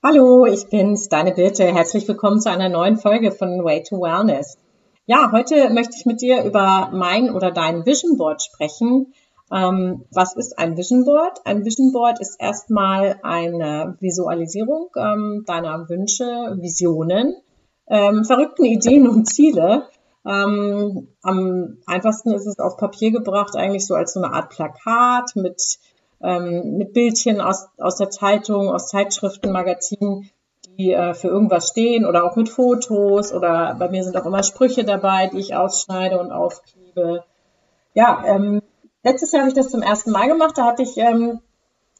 Hallo, ich bin's, deine Birte. Herzlich willkommen zu einer neuen Folge von Way to Wellness. Ja, heute möchte ich mit dir über mein oder dein Vision Board sprechen. Ähm, was ist ein Vision Board? Ein Vision Board ist erstmal eine Visualisierung ähm, deiner Wünsche, Visionen, ähm, verrückten Ideen und Ziele. Ähm, am einfachsten ist es auf Papier gebracht, eigentlich so als so eine Art Plakat mit ähm, mit Bildchen aus, aus der Zeitung, aus Zeitschriften, Magazinen, die äh, für irgendwas stehen oder auch mit Fotos oder bei mir sind auch immer Sprüche dabei, die ich ausschneide und aufklebe. Ja, ähm, letztes Jahr habe ich das zum ersten Mal gemacht. Da hatte ich ähm,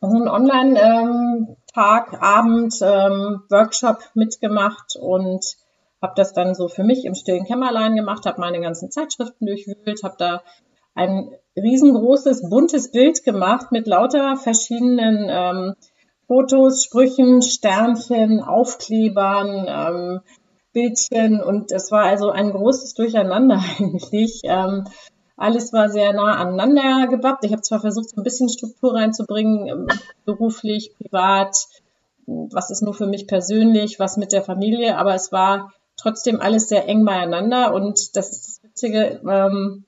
so einen Online-Tag, ähm, Abend, ähm, Workshop mitgemacht und habe das dann so für mich im stillen Kämmerlein gemacht, habe meine ganzen Zeitschriften durchwühlt, habe da ein riesengroßes, buntes Bild gemacht mit lauter verschiedenen ähm, Fotos, Sprüchen, Sternchen, Aufklebern, ähm, Bildchen und es war also ein großes Durcheinander eigentlich. Ähm, alles war sehr nah aneinander gebappt. Ich habe zwar versucht, so ein bisschen Struktur reinzubringen, ähm, beruflich, privat, was ist nur für mich persönlich, was mit der Familie, aber es war trotzdem alles sehr eng beieinander und das ist das Witzige, ähm,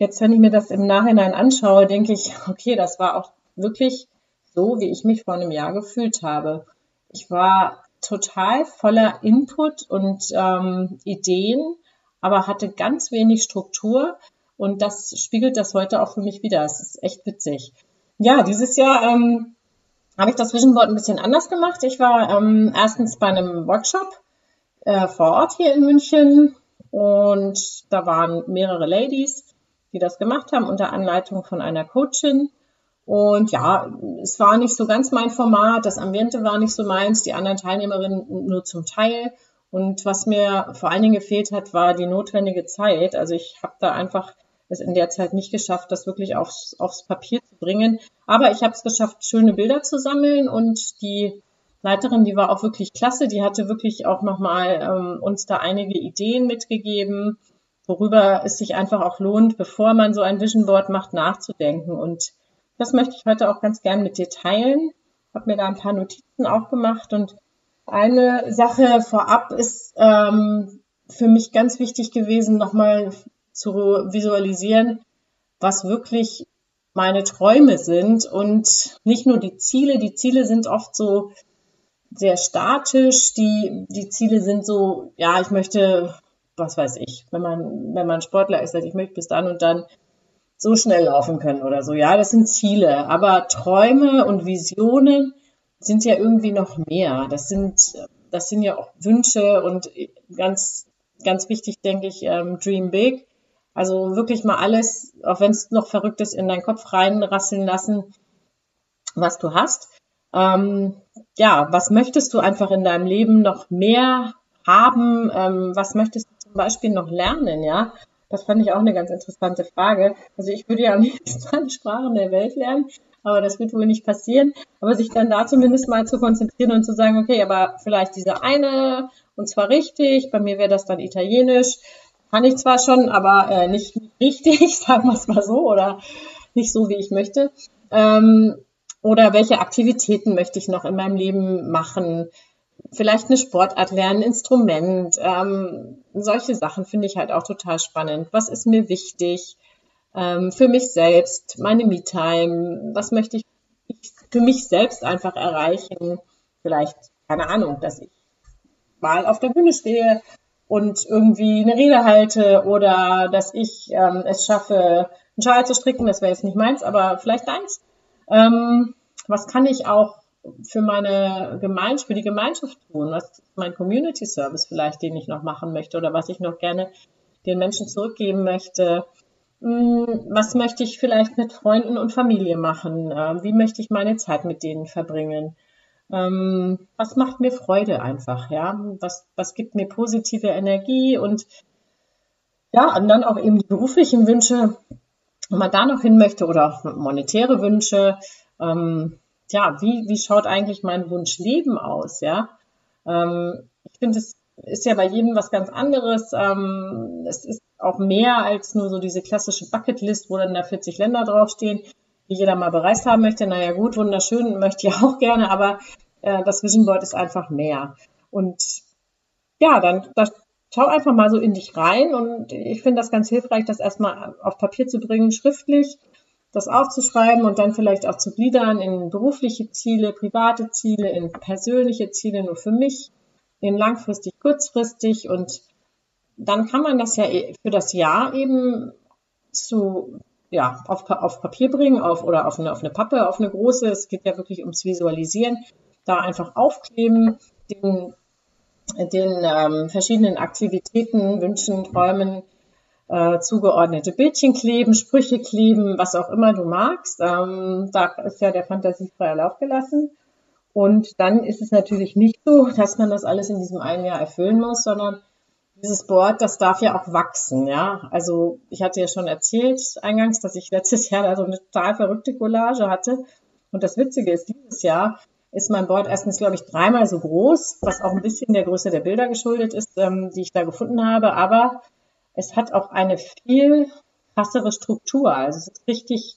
Jetzt, wenn ich mir das im Nachhinein anschaue, denke ich, okay, das war auch wirklich so, wie ich mich vor einem Jahr gefühlt habe. Ich war total voller Input und ähm, Ideen, aber hatte ganz wenig Struktur und das spiegelt das heute auch für mich wieder. Es ist echt witzig. Ja, dieses Jahr ähm, habe ich das Vision Board ein bisschen anders gemacht. Ich war ähm, erstens bei einem Workshop äh, vor Ort hier in München und da waren mehrere Ladies die das gemacht haben unter Anleitung von einer Coachin. Und ja, es war nicht so ganz mein Format, das Ambiente war nicht so meins, die anderen Teilnehmerinnen nur zum Teil. Und was mir vor allen Dingen gefehlt hat, war die notwendige Zeit. Also ich habe da einfach es in der Zeit nicht geschafft, das wirklich aufs, aufs Papier zu bringen. Aber ich habe es geschafft, schöne Bilder zu sammeln und die Leiterin, die war auch wirklich klasse. Die hatte wirklich auch nochmal ähm, uns da einige Ideen mitgegeben worüber es sich einfach auch lohnt, bevor man so ein Vision Board macht, nachzudenken. Und das möchte ich heute auch ganz gern mit dir teilen. Habe mir da ein paar Notizen auch gemacht und eine Sache vorab ist ähm, für mich ganz wichtig gewesen, nochmal zu visualisieren, was wirklich meine Träume sind und nicht nur die Ziele. Die Ziele sind oft so sehr statisch. Die, die Ziele sind so, ja, ich möchte was weiß ich, wenn man, wenn man Sportler ist, sagt, ich möchte bis dann und dann so schnell laufen können oder so. Ja, das sind Ziele. Aber Träume und Visionen sind ja irgendwie noch mehr. Das sind, das sind ja auch Wünsche und ganz, ganz wichtig, denke ich, ähm, Dream Big. Also wirklich mal alles, auch wenn es noch verrückt ist, in deinen Kopf reinrasseln lassen, was du hast. Ähm, ja, was möchtest du einfach in deinem Leben noch mehr haben? Ähm, was möchtest zum Beispiel noch lernen, ja? Das fand ich auch eine ganz interessante Frage. Also ich würde ja am liebsten alle Sprachen der Welt lernen, aber das wird wohl nicht passieren. Aber sich dann da zumindest mal zu konzentrieren und zu sagen, okay, aber vielleicht diese eine und zwar richtig, bei mir wäre das dann Italienisch, kann ich zwar schon, aber äh, nicht richtig, sagen wir es mal so, oder nicht so, wie ich möchte. Ähm, oder welche Aktivitäten möchte ich noch in meinem Leben machen? Vielleicht eine Sportart lernen, Instrument. Ähm, solche Sachen finde ich halt auch total spannend. Was ist mir wichtig ähm, für mich selbst, meine Me-Time? Was möchte ich für mich selbst einfach erreichen? Vielleicht, keine Ahnung, dass ich mal auf der Bühne stehe und irgendwie eine Rede halte oder dass ich ähm, es schaffe, einen Schal zu stricken. Das wäre jetzt nicht meins, aber vielleicht deins. Ähm, was kann ich auch für meine Gemeinschaft, für die Gemeinschaft tun? Was ist mein Community Service vielleicht, den ich noch machen möchte oder was ich noch gerne den Menschen zurückgeben möchte? Hm, was möchte ich vielleicht mit Freunden und Familie machen? Ähm, wie möchte ich meine Zeit mit denen verbringen? Ähm, was macht mir Freude einfach, ja? Was, was gibt mir positive Energie und ja, und dann auch eben die beruflichen Wünsche, wenn man da noch hin möchte oder auch monetäre Wünsche. Ähm, ja, wie, wie schaut eigentlich mein Wunschleben aus, ja? Ähm, ich finde, es ist ja bei jedem was ganz anderes. Ähm, es ist auch mehr als nur so diese klassische Bucketlist, wo dann da 40 Länder draufstehen, die jeder mal bereist haben möchte. Naja, gut, wunderschön, möchte ich auch gerne, aber äh, das Vision Board ist einfach mehr. Und ja, dann da, schau einfach mal so in dich rein und ich finde das ganz hilfreich, das erstmal auf Papier zu bringen, schriftlich, das aufzuschreiben und dann vielleicht auch zu gliedern in berufliche Ziele, private Ziele, in persönliche Ziele nur für mich, in langfristig, kurzfristig und dann kann man das ja für das Jahr eben zu ja, auf, auf Papier bringen auf, oder auf eine, auf eine Pappe, auf eine große. Es geht ja wirklich ums Visualisieren. Da einfach aufkleben, den, den ähm, verschiedenen Aktivitäten, Wünschen, Träumen äh, zugeordnete Bildchen kleben, Sprüche kleben, was auch immer du magst. Ähm, da ist ja der Fantasie freier Lauf gelassen. Und dann ist es natürlich nicht so, dass man das alles in diesem einen Jahr erfüllen muss, sondern dieses Board, das darf ja auch wachsen, ja. Also ich hatte ja schon erzählt eingangs, dass ich letztes Jahr da so eine total verrückte Collage hatte. Und das Witzige ist, dieses Jahr ist mein Board erstens, glaube ich, dreimal so groß, was auch ein bisschen der Größe der Bilder geschuldet ist, ähm, die ich da gefunden habe. Aber es hat auch eine viel krassere Struktur. Also es ist richtig,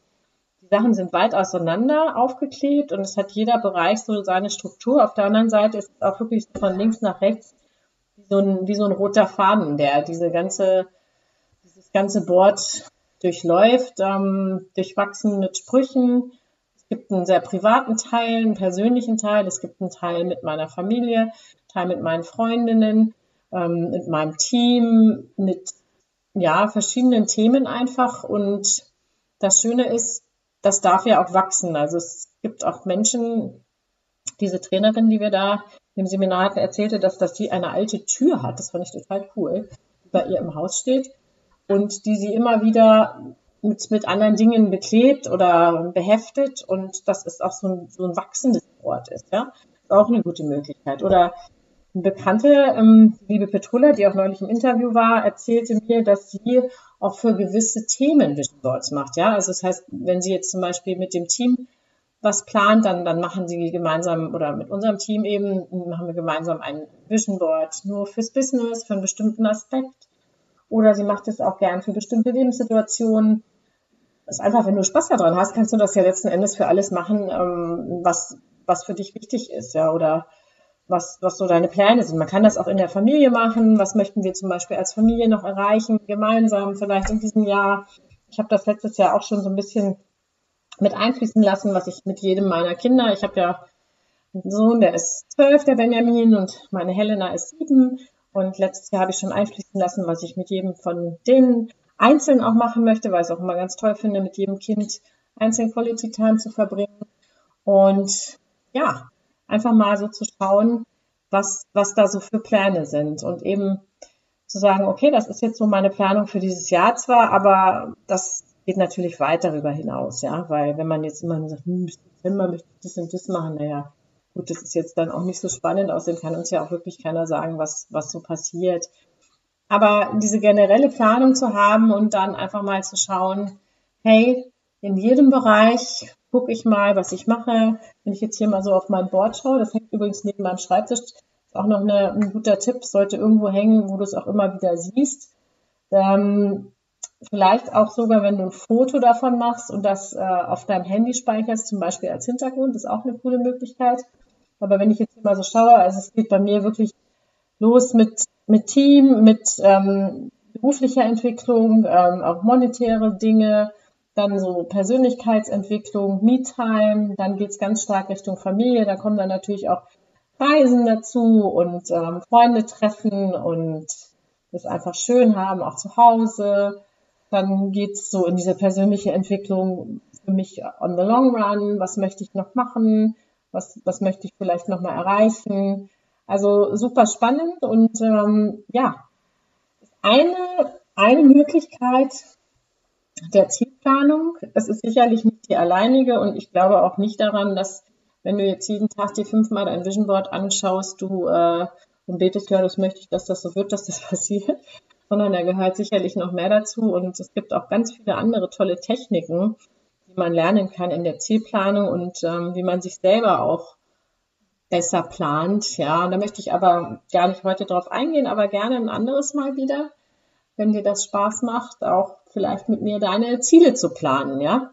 die Sachen sind weit auseinander aufgeklebt und es hat jeder Bereich so seine Struktur. Auf der anderen Seite ist es auch wirklich von links nach rechts wie so ein, wie so ein roter Faden, der diese ganze, dieses ganze Board durchläuft, ähm, durchwachsen mit Sprüchen. Es gibt einen sehr privaten Teil, einen persönlichen Teil. Es gibt einen Teil mit meiner Familie, einen Teil mit meinen Freundinnen, ähm, mit meinem Team, mit ja, verschiedenen Themen einfach. Und das Schöne ist, das darf ja auch wachsen. Also es gibt auch Menschen, diese Trainerin, die wir da im Seminar hatten, erzählte, dass, dass sie eine alte Tür hat. Das fand ich total cool, die bei ihr im Haus steht und die sie immer wieder mit, mit anderen Dingen beklebt oder beheftet und das ist auch so ein, so ein wachsendes Wort ist, ja. Ist auch eine gute Möglichkeit. Oder eine Bekannte, ähm, liebe Petrula, die auch neulich im Interview war, erzählte mir, dass sie auch für gewisse Themen Vision Boards macht. Ja, also das heißt, wenn sie jetzt zum Beispiel mit dem Team was plant, dann, dann machen sie gemeinsam oder mit unserem Team eben, machen wir gemeinsam ein Vision Board nur fürs Business, für einen bestimmten Aspekt. Oder sie macht es auch gern für bestimmte Lebenssituationen. Das ist einfach, wenn du Spaß daran hast, kannst du das ja letzten Endes für alles machen, ähm, was, was für dich wichtig ist, ja, oder was, was so deine Pläne sind. Man kann das auch in der Familie machen. Was möchten wir zum Beispiel als Familie noch erreichen, gemeinsam vielleicht in diesem Jahr? Ich habe das letztes Jahr auch schon so ein bisschen mit einfließen lassen, was ich mit jedem meiner Kinder, ich habe ja einen Sohn, der ist zwölf, der Benjamin, und meine Helena ist sieben. Und letztes Jahr habe ich schon einfließen lassen, was ich mit jedem von denen einzeln auch machen möchte, weil ich es auch immer ganz toll finde, mit jedem Kind einzeln Quality Time zu verbringen. Und ja, einfach mal so zu schauen, was, was da so für Pläne sind. Und eben zu sagen, okay, das ist jetzt so meine Planung für dieses Jahr zwar, aber das geht natürlich weit darüber hinaus, ja, weil wenn man jetzt immer sagt, hm, Dezember möchte ich das und das machen, naja, gut, das ist jetzt dann auch nicht so spannend, außerdem kann uns ja auch wirklich keiner sagen, was, was so passiert. Aber diese generelle Planung zu haben und dann einfach mal zu schauen, hey, in jedem Bereich gucke ich mal, was ich mache. Wenn ich jetzt hier mal so auf mein Board schaue, das hängt übrigens neben meinem Schreibtisch, ist auch noch eine, ein guter Tipp, sollte irgendwo hängen, wo du es auch immer wieder siehst. Ähm, vielleicht auch sogar, wenn du ein Foto davon machst und das äh, auf deinem Handy speicherst, zum Beispiel als Hintergrund, ist auch eine coole Möglichkeit. Aber wenn ich jetzt mal so schaue, also es geht bei mir wirklich los mit, mit Team, mit ähm, beruflicher Entwicklung, ähm, auch monetäre Dinge, dann so Persönlichkeitsentwicklung, Me-Time, dann geht's ganz stark Richtung Familie, da kommen dann natürlich auch Reisen dazu und ähm, Freunde treffen und es einfach schön haben, auch zu Hause. Dann geht's so in diese persönliche Entwicklung für mich on the long run, was möchte ich noch machen, was, was möchte ich vielleicht noch mal erreichen. Also super spannend und ähm, ja, eine, eine Möglichkeit, der Zielplanung. Es ist sicherlich nicht die alleinige und ich glaube auch nicht daran, dass wenn du jetzt jeden Tag dir fünfmal dein Vision Board anschaust, du äh, und betest, ja, das möchte ich, dass das so wird, dass das passiert, sondern da gehört sicherlich noch mehr dazu und es gibt auch ganz viele andere tolle Techniken, die man lernen kann in der Zielplanung und ähm, wie man sich selber auch besser plant. Ja, da möchte ich aber gar nicht heute drauf eingehen, aber gerne ein anderes Mal wieder wenn dir das Spaß macht, auch vielleicht mit mir deine Ziele zu planen, ja?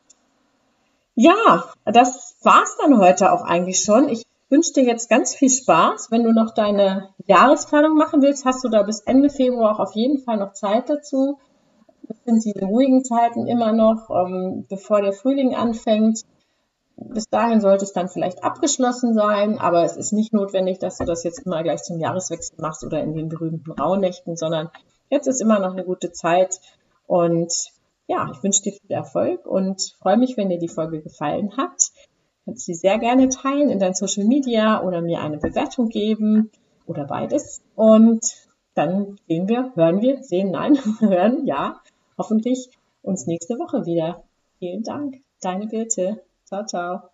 Ja, das war's dann heute auch eigentlich schon. Ich wünsche dir jetzt ganz viel Spaß. Wenn du noch deine Jahresplanung machen willst, hast du da bis Ende Februar auch auf jeden Fall noch Zeit dazu. Das sind die ruhigen Zeiten immer noch, ähm, bevor der Frühling anfängt. Bis dahin sollte es dann vielleicht abgeschlossen sein, aber es ist nicht notwendig, dass du das jetzt immer gleich zum Jahreswechsel machst oder in den berühmten Rauhnächten, sondern jetzt ist immer noch eine gute Zeit. Und ja, ich wünsche dir viel Erfolg und freue mich, wenn dir die Folge gefallen hat. Kannst sie sehr gerne teilen in deinen Social Media oder mir eine Bewertung geben oder beides. Und dann sehen wir, hören wir, sehen, nein, hören, ja, hoffentlich uns nächste Woche wieder. Vielen Dank. Deine Birte. Ciao, ciao.